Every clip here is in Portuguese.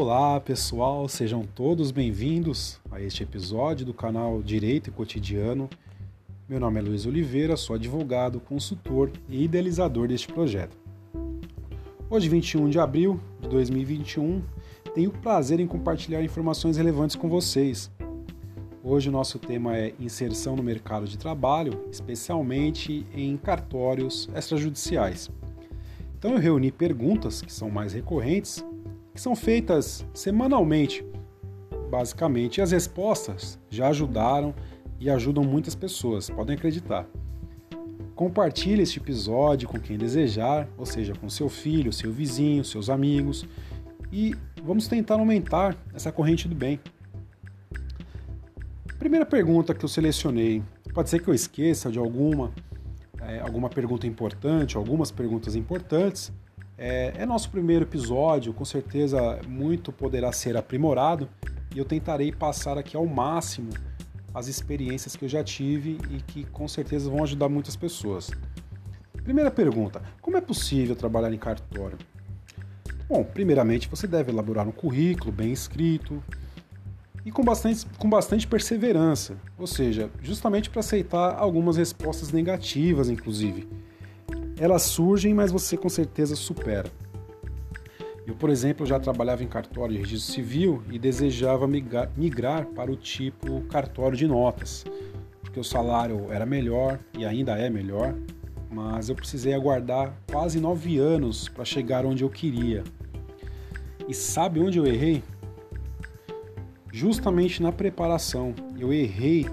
Olá pessoal, sejam todos bem-vindos a este episódio do canal Direito e Cotidiano. Meu nome é Luiz Oliveira, sou advogado, consultor e idealizador deste projeto. Hoje, 21 de abril de 2021, tenho o prazer em compartilhar informações relevantes com vocês. Hoje o nosso tema é inserção no mercado de trabalho, especialmente em cartórios extrajudiciais. Então eu reuni perguntas que são mais recorrentes que são feitas semanalmente, basicamente. As respostas já ajudaram e ajudam muitas pessoas, podem acreditar. Compartilhe este episódio com quem desejar, ou seja, com seu filho, seu vizinho, seus amigos, e vamos tentar aumentar essa corrente do bem. Primeira pergunta que eu selecionei, pode ser que eu esqueça de alguma, é, alguma pergunta importante, algumas perguntas importantes, é, é nosso primeiro episódio, com certeza muito poderá ser aprimorado e eu tentarei passar aqui ao máximo as experiências que eu já tive e que com certeza vão ajudar muitas pessoas. Primeira pergunta: como é possível trabalhar em cartório? Bom, primeiramente você deve elaborar um currículo bem escrito e com bastante, com bastante perseverança, ou seja, justamente para aceitar algumas respostas negativas, inclusive elas surgem, mas você com certeza supera. Eu, por exemplo, já trabalhava em cartório de registro civil e desejava migrar para o tipo cartório de notas, porque o salário era melhor e ainda é melhor, mas eu precisei aguardar quase nove anos para chegar onde eu queria. E sabe onde eu errei? Justamente na preparação. Eu errei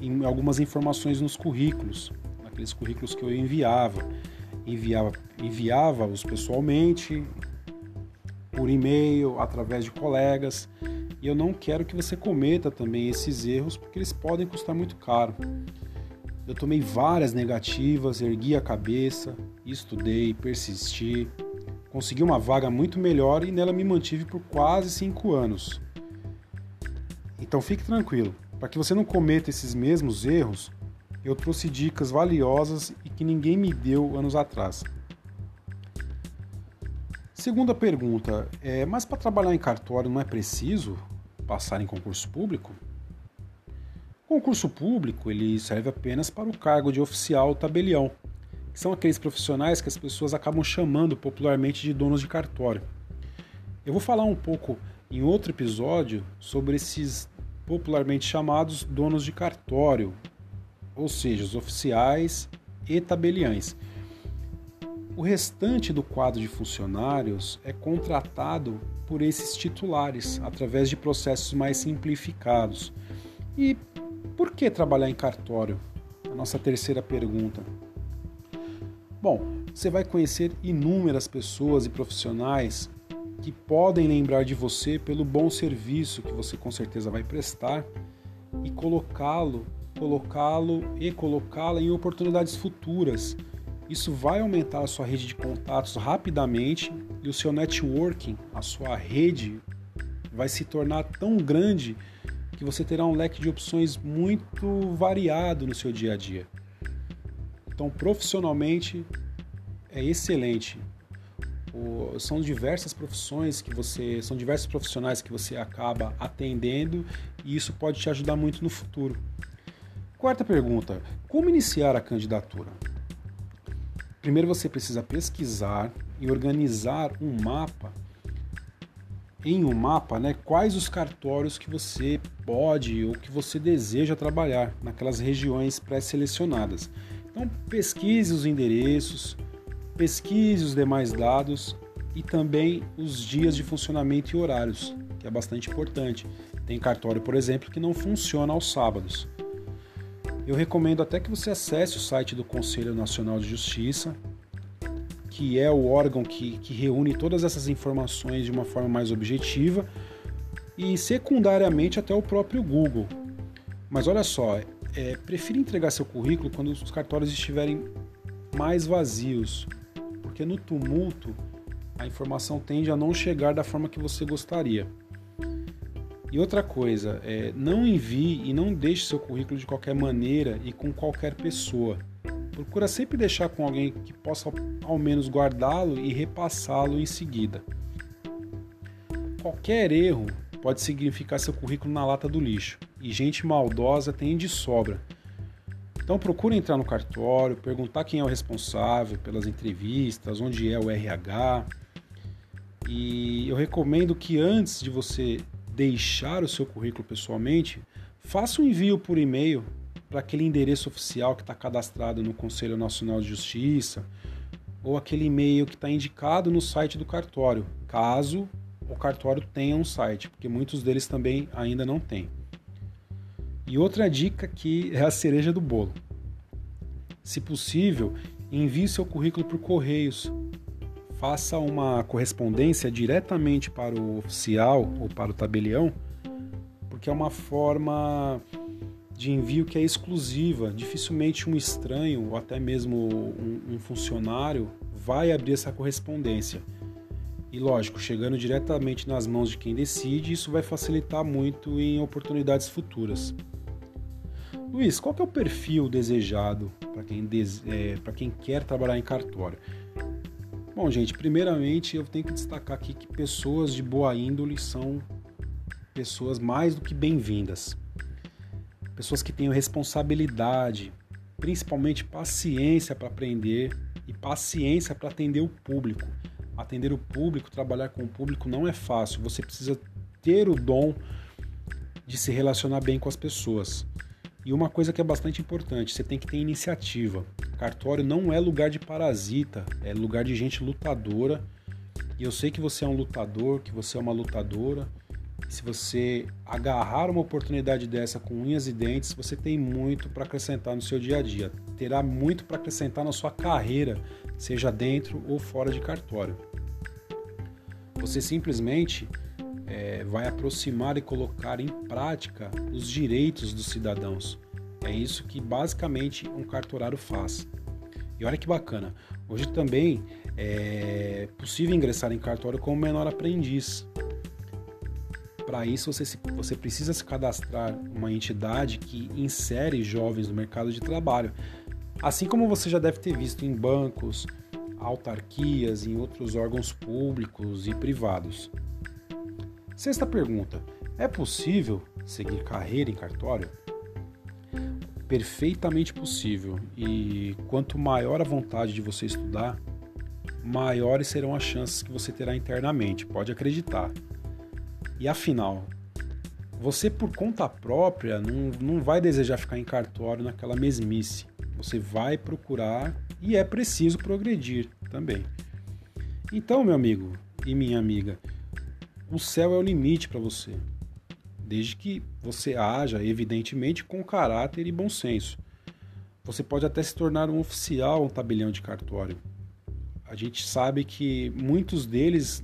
em algumas informações nos currículos, naqueles currículos que eu enviava enviava, enviava-os pessoalmente, por e-mail, através de colegas. E eu não quero que você cometa também esses erros, porque eles podem custar muito caro. Eu tomei várias negativas, ergui a cabeça, estudei, persisti, consegui uma vaga muito melhor e nela me mantive por quase cinco anos. Então fique tranquilo, para que você não cometa esses mesmos erros, eu trouxe dicas valiosas e que ninguém me deu anos atrás. Segunda pergunta, é, mas para trabalhar em cartório não é preciso passar em concurso público? Concurso público ele serve apenas para o cargo de oficial tabelião, que são aqueles profissionais que as pessoas acabam chamando popularmente de donos de cartório. Eu vou falar um pouco em outro episódio sobre esses popularmente chamados donos de cartório, ou seja, os oficiais e tabeliães. O restante do quadro de funcionários é contratado por esses titulares através de processos mais simplificados. E por que trabalhar em cartório? A nossa terceira pergunta. Bom, você vai conhecer inúmeras pessoas e profissionais que podem lembrar de você pelo bom serviço que você com certeza vai prestar e colocá-lo colocá-lo e colocá-la em oportunidades futuras. Isso vai aumentar a sua rede de contatos rapidamente e o seu networking, a sua rede, vai se tornar tão grande que você terá um leque de opções muito variado no seu dia a dia. Então, profissionalmente, é excelente. São diversas profissões que você, são diversos profissionais que você acaba atendendo e isso pode te ajudar muito no futuro. Quarta pergunta: como iniciar a candidatura? Primeiro você precisa pesquisar e organizar um mapa em um mapa, né, quais os cartórios que você pode ou que você deseja trabalhar naquelas regiões pré-selecionadas. Então pesquise os endereços, pesquise os demais dados e também os dias de funcionamento e horários, que é bastante importante. Tem cartório, por exemplo, que não funciona aos sábados. Eu recomendo até que você acesse o site do Conselho Nacional de Justiça, que é o órgão que, que reúne todas essas informações de uma forma mais objetiva, e secundariamente até o próprio Google. Mas olha só, é, prefira entregar seu currículo quando os cartórios estiverem mais vazios, porque no tumulto a informação tende a não chegar da forma que você gostaria. E outra coisa, é, não envie e não deixe seu currículo de qualquer maneira e com qualquer pessoa. Procura sempre deixar com alguém que possa ao menos guardá-lo e repassá-lo em seguida. qualquer erro pode significar seu currículo na lata do lixo. E gente maldosa tem de sobra. Então procure entrar no cartório, perguntar quem é o responsável pelas entrevistas, onde é o RH. E eu recomendo que antes de você deixar o seu currículo pessoalmente, faça um envio por e-mail para aquele endereço oficial que está cadastrado no Conselho Nacional de Justiça ou aquele e-mail que está indicado no site do cartório, caso o cartório tenha um site, porque muitos deles também ainda não têm. E outra dica que é a cereja do bolo. Se possível, envie seu currículo por correios. Faça uma correspondência diretamente para o oficial ou para o tabelião, porque é uma forma de envio que é exclusiva. Dificilmente um estranho ou até mesmo um, um funcionário vai abrir essa correspondência. E lógico, chegando diretamente nas mãos de quem decide, isso vai facilitar muito em oportunidades futuras. Luiz, qual é o perfil desejado para quem, é, quem quer trabalhar em cartório? Bom, gente, primeiramente eu tenho que destacar aqui que pessoas de boa índole são pessoas mais do que bem-vindas. Pessoas que tenham responsabilidade, principalmente paciência para aprender e paciência para atender o público. Atender o público, trabalhar com o público não é fácil. Você precisa ter o dom de se relacionar bem com as pessoas. E uma coisa que é bastante importante, você tem que ter iniciativa. Cartório não é lugar de parasita, é lugar de gente lutadora. E eu sei que você é um lutador, que você é uma lutadora. Se você agarrar uma oportunidade dessa com unhas e dentes, você tem muito para acrescentar no seu dia a dia. Terá muito para acrescentar na sua carreira, seja dentro ou fora de cartório. Você simplesmente é, vai aproximar e colocar em prática os direitos dos cidadãos. É isso que basicamente um cartorário faz. E olha que bacana, hoje também é possível ingressar em cartório como menor aprendiz. Para isso você, você precisa se cadastrar uma entidade que insere jovens no mercado de trabalho. Assim como você já deve ter visto em bancos, autarquias, em outros órgãos públicos e privados. Sexta pergunta: é possível seguir carreira em cartório? Perfeitamente possível. E quanto maior a vontade de você estudar, maiores serão as chances que você terá internamente, pode acreditar. E afinal, você por conta própria não, não vai desejar ficar em cartório naquela mesmice. Você vai procurar e é preciso progredir também. Então, meu amigo e minha amiga, o céu é o limite para você, desde que você haja, evidentemente, com caráter e bom senso. Você pode até se tornar um oficial, um tabelião de cartório. A gente sabe que muitos deles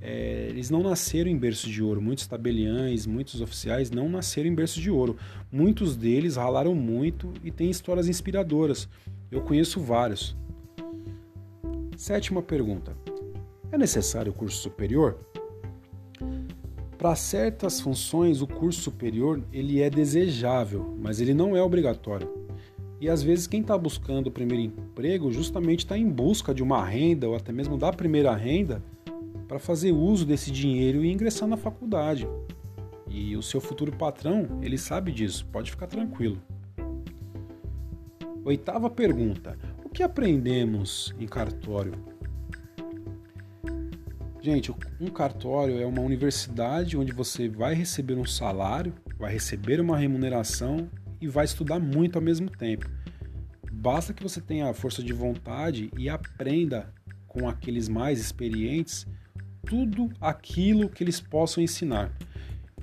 é, eles não nasceram em berço de ouro. Muitos tabeliães, muitos oficiais não nasceram em berço de ouro. Muitos deles ralaram muito e têm histórias inspiradoras. Eu conheço vários. Sétima pergunta: É necessário curso superior? Para certas funções, o curso superior ele é desejável, mas ele não é obrigatório. E às vezes quem está buscando o primeiro emprego justamente está em busca de uma renda ou até mesmo da primeira renda para fazer uso desse dinheiro e ingressar na faculdade. E o seu futuro patrão, ele sabe disso, pode ficar tranquilo. Oitava pergunta: O que aprendemos em cartório? Gente, um cartório é uma universidade onde você vai receber um salário, vai receber uma remuneração e vai estudar muito ao mesmo tempo. Basta que você tenha força de vontade e aprenda com aqueles mais experientes tudo aquilo que eles possam ensinar.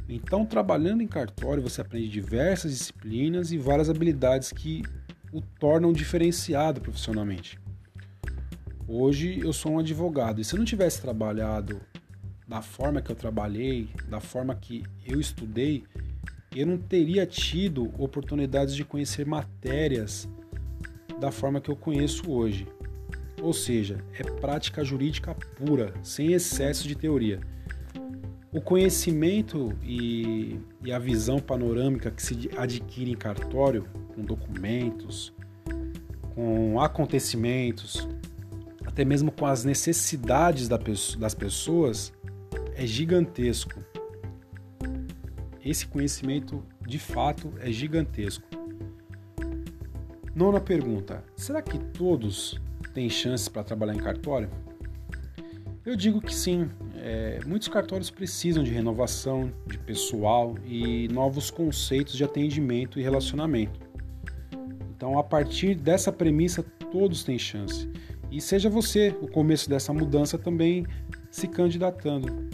Então, trabalhando em cartório, você aprende diversas disciplinas e várias habilidades que o tornam diferenciado profissionalmente. Hoje eu sou um advogado e se eu não tivesse trabalhado da forma que eu trabalhei, da forma que eu estudei, eu não teria tido oportunidades de conhecer matérias da forma que eu conheço hoje. Ou seja, é prática jurídica pura, sem excesso de teoria. O conhecimento e, e a visão panorâmica que se adquire em cartório, com documentos, com acontecimentos, até mesmo com as necessidades das pessoas, é gigantesco. Esse conhecimento, de fato, é gigantesco. Nona pergunta: será que todos têm chances para trabalhar em cartório? Eu digo que sim. É, muitos cartórios precisam de renovação de pessoal e novos conceitos de atendimento e relacionamento. Então, a partir dessa premissa, todos têm chance. E seja você o começo dessa mudança também se candidatando.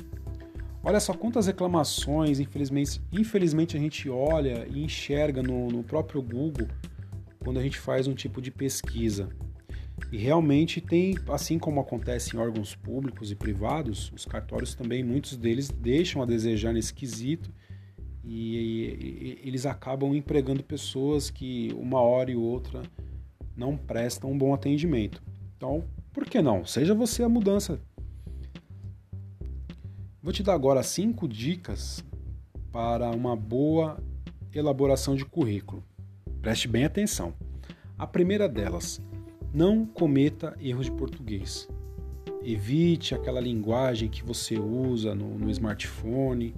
Olha só quantas reclamações, infelizmente, infelizmente a gente olha e enxerga no, no próprio Google quando a gente faz um tipo de pesquisa. E realmente tem, assim como acontece em órgãos públicos e privados, os cartórios também, muitos deles deixam a desejar nesse quesito e, e, e eles acabam empregando pessoas que uma hora e outra não prestam um bom atendimento. Então, por que não? Seja você a mudança. Vou te dar agora cinco dicas para uma boa elaboração de currículo. Preste bem atenção. A primeira delas, não cometa erros de português. Evite aquela linguagem que você usa no, no smartphone.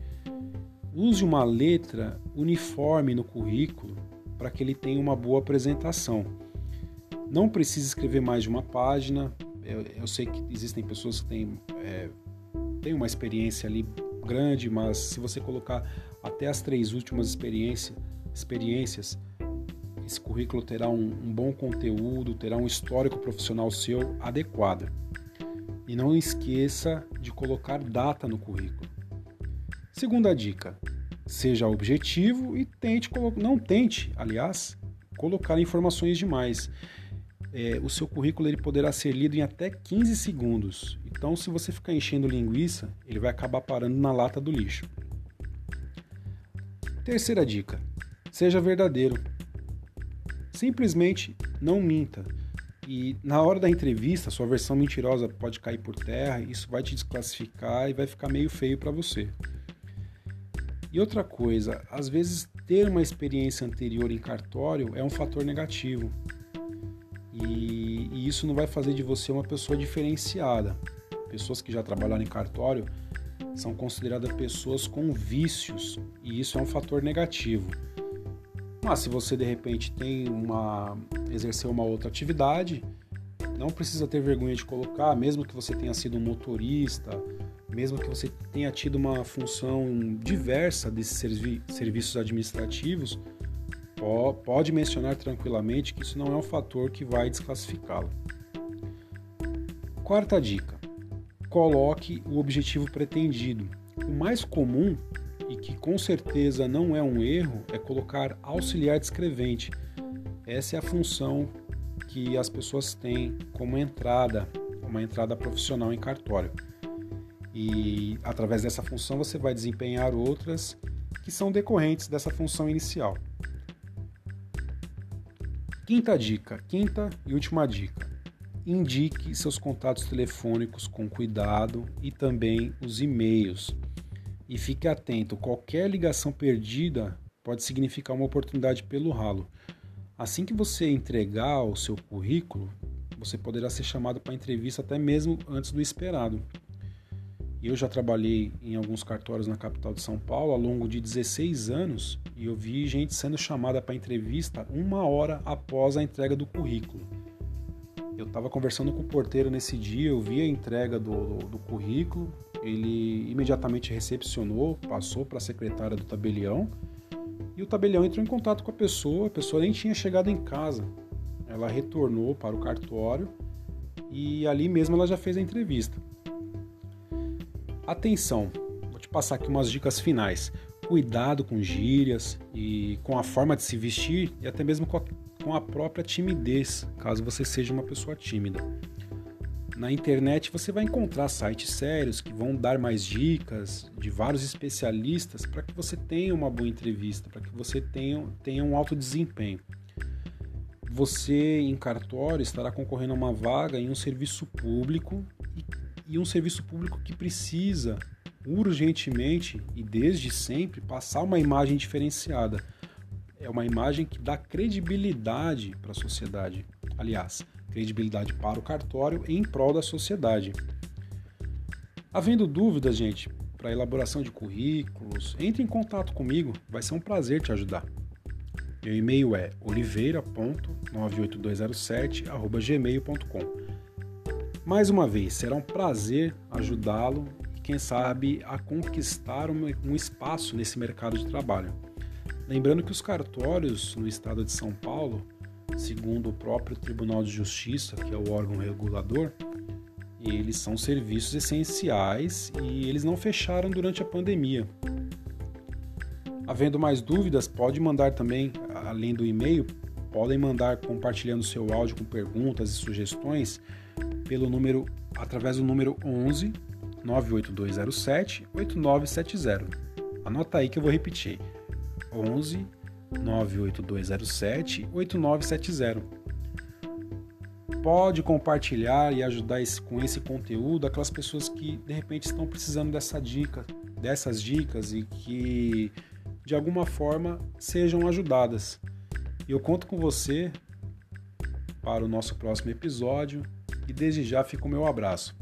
Use uma letra uniforme no currículo para que ele tenha uma boa apresentação. Não precisa escrever mais de uma página. Eu, eu sei que existem pessoas que têm, é, têm uma experiência ali grande, mas se você colocar até as três últimas experiência, experiências, esse currículo terá um, um bom conteúdo, terá um histórico profissional seu adequado. E não esqueça de colocar data no currículo. Segunda dica: seja objetivo e tente não tente, aliás, colocar informações demais. É, o seu currículo ele poderá ser lido em até 15 segundos. Então, se você ficar enchendo linguiça, ele vai acabar parando na lata do lixo. Terceira dica: seja verdadeiro. Simplesmente não minta. E na hora da entrevista, sua versão mentirosa pode cair por terra, isso vai te desclassificar e vai ficar meio feio para você. E outra coisa, às vezes ter uma experiência anterior em cartório é um fator negativo. E, e, isso não vai fazer de você uma pessoa diferenciada. Pessoas que já trabalharam em cartório são consideradas pessoas com vícios, e isso é um fator negativo. Mas se você de repente tem uma exercer uma outra atividade, não precisa ter vergonha de colocar, mesmo que você tenha sido um motorista, mesmo que você tenha tido uma função diversa desses servi serviços administrativos, pode mencionar tranquilamente que isso não é um fator que vai desclassificá-lo. Quarta dica: coloque o objetivo pretendido. O mais comum e que com certeza não é um erro é colocar auxiliar de escrevente. Essa é a função que as pessoas têm como entrada, uma entrada profissional em cartório. E através dessa função você vai desempenhar outras que são decorrentes dessa função inicial. Quinta dica, quinta e última dica. Indique seus contatos telefônicos com cuidado e também os e-mails. E fique atento, qualquer ligação perdida pode significar uma oportunidade pelo ralo. Assim que você entregar o seu currículo, você poderá ser chamado para entrevista até mesmo antes do esperado. Eu já trabalhei em alguns cartórios na capital de São Paulo ao longo de 16 anos e eu vi gente sendo chamada para entrevista uma hora após a entrega do currículo. Eu estava conversando com o porteiro nesse dia, eu vi a entrega do, do, do currículo, ele imediatamente recepcionou, passou para a secretária do tabelião e o tabelião entrou em contato com a pessoa, a pessoa nem tinha chegado em casa. Ela retornou para o cartório e ali mesmo ela já fez a entrevista. Atenção, vou te passar aqui umas dicas finais. Cuidado com gírias e com a forma de se vestir e até mesmo com a, com a própria timidez, caso você seja uma pessoa tímida. Na internet você vai encontrar sites sérios que vão dar mais dicas de vários especialistas para que você tenha uma boa entrevista, para que você tenha, tenha um alto desempenho. Você em cartório estará concorrendo a uma vaga em um serviço público e um serviço público que precisa urgentemente e desde sempre passar uma imagem diferenciada. É uma imagem que dá credibilidade para a sociedade. Aliás, credibilidade para o cartório em prol da sociedade. Havendo dúvidas, gente, para elaboração de currículos, entre em contato comigo, vai ser um prazer te ajudar. Meu e-mail é oliveira.98207@gmail.com. Mais uma vez, será um prazer ajudá-lo e quem sabe a conquistar um espaço nesse mercado de trabalho. Lembrando que os cartórios no estado de São Paulo, segundo o próprio Tribunal de Justiça, que é o órgão regulador, eles são serviços essenciais e eles não fecharam durante a pandemia. Havendo mais dúvidas, pode mandar também, além do e-mail, podem mandar compartilhando seu áudio com perguntas e sugestões pelo número através do número 11 98207 8970. Anota aí que eu vou repetir. 11 98207 8970. Pode compartilhar e ajudar esse, com esse conteúdo aquelas pessoas que de repente estão precisando dessa dica, dessas dicas e que de alguma forma sejam ajudadas. Eu conto com você para o nosso próximo episódio e desde já fica o meu abraço.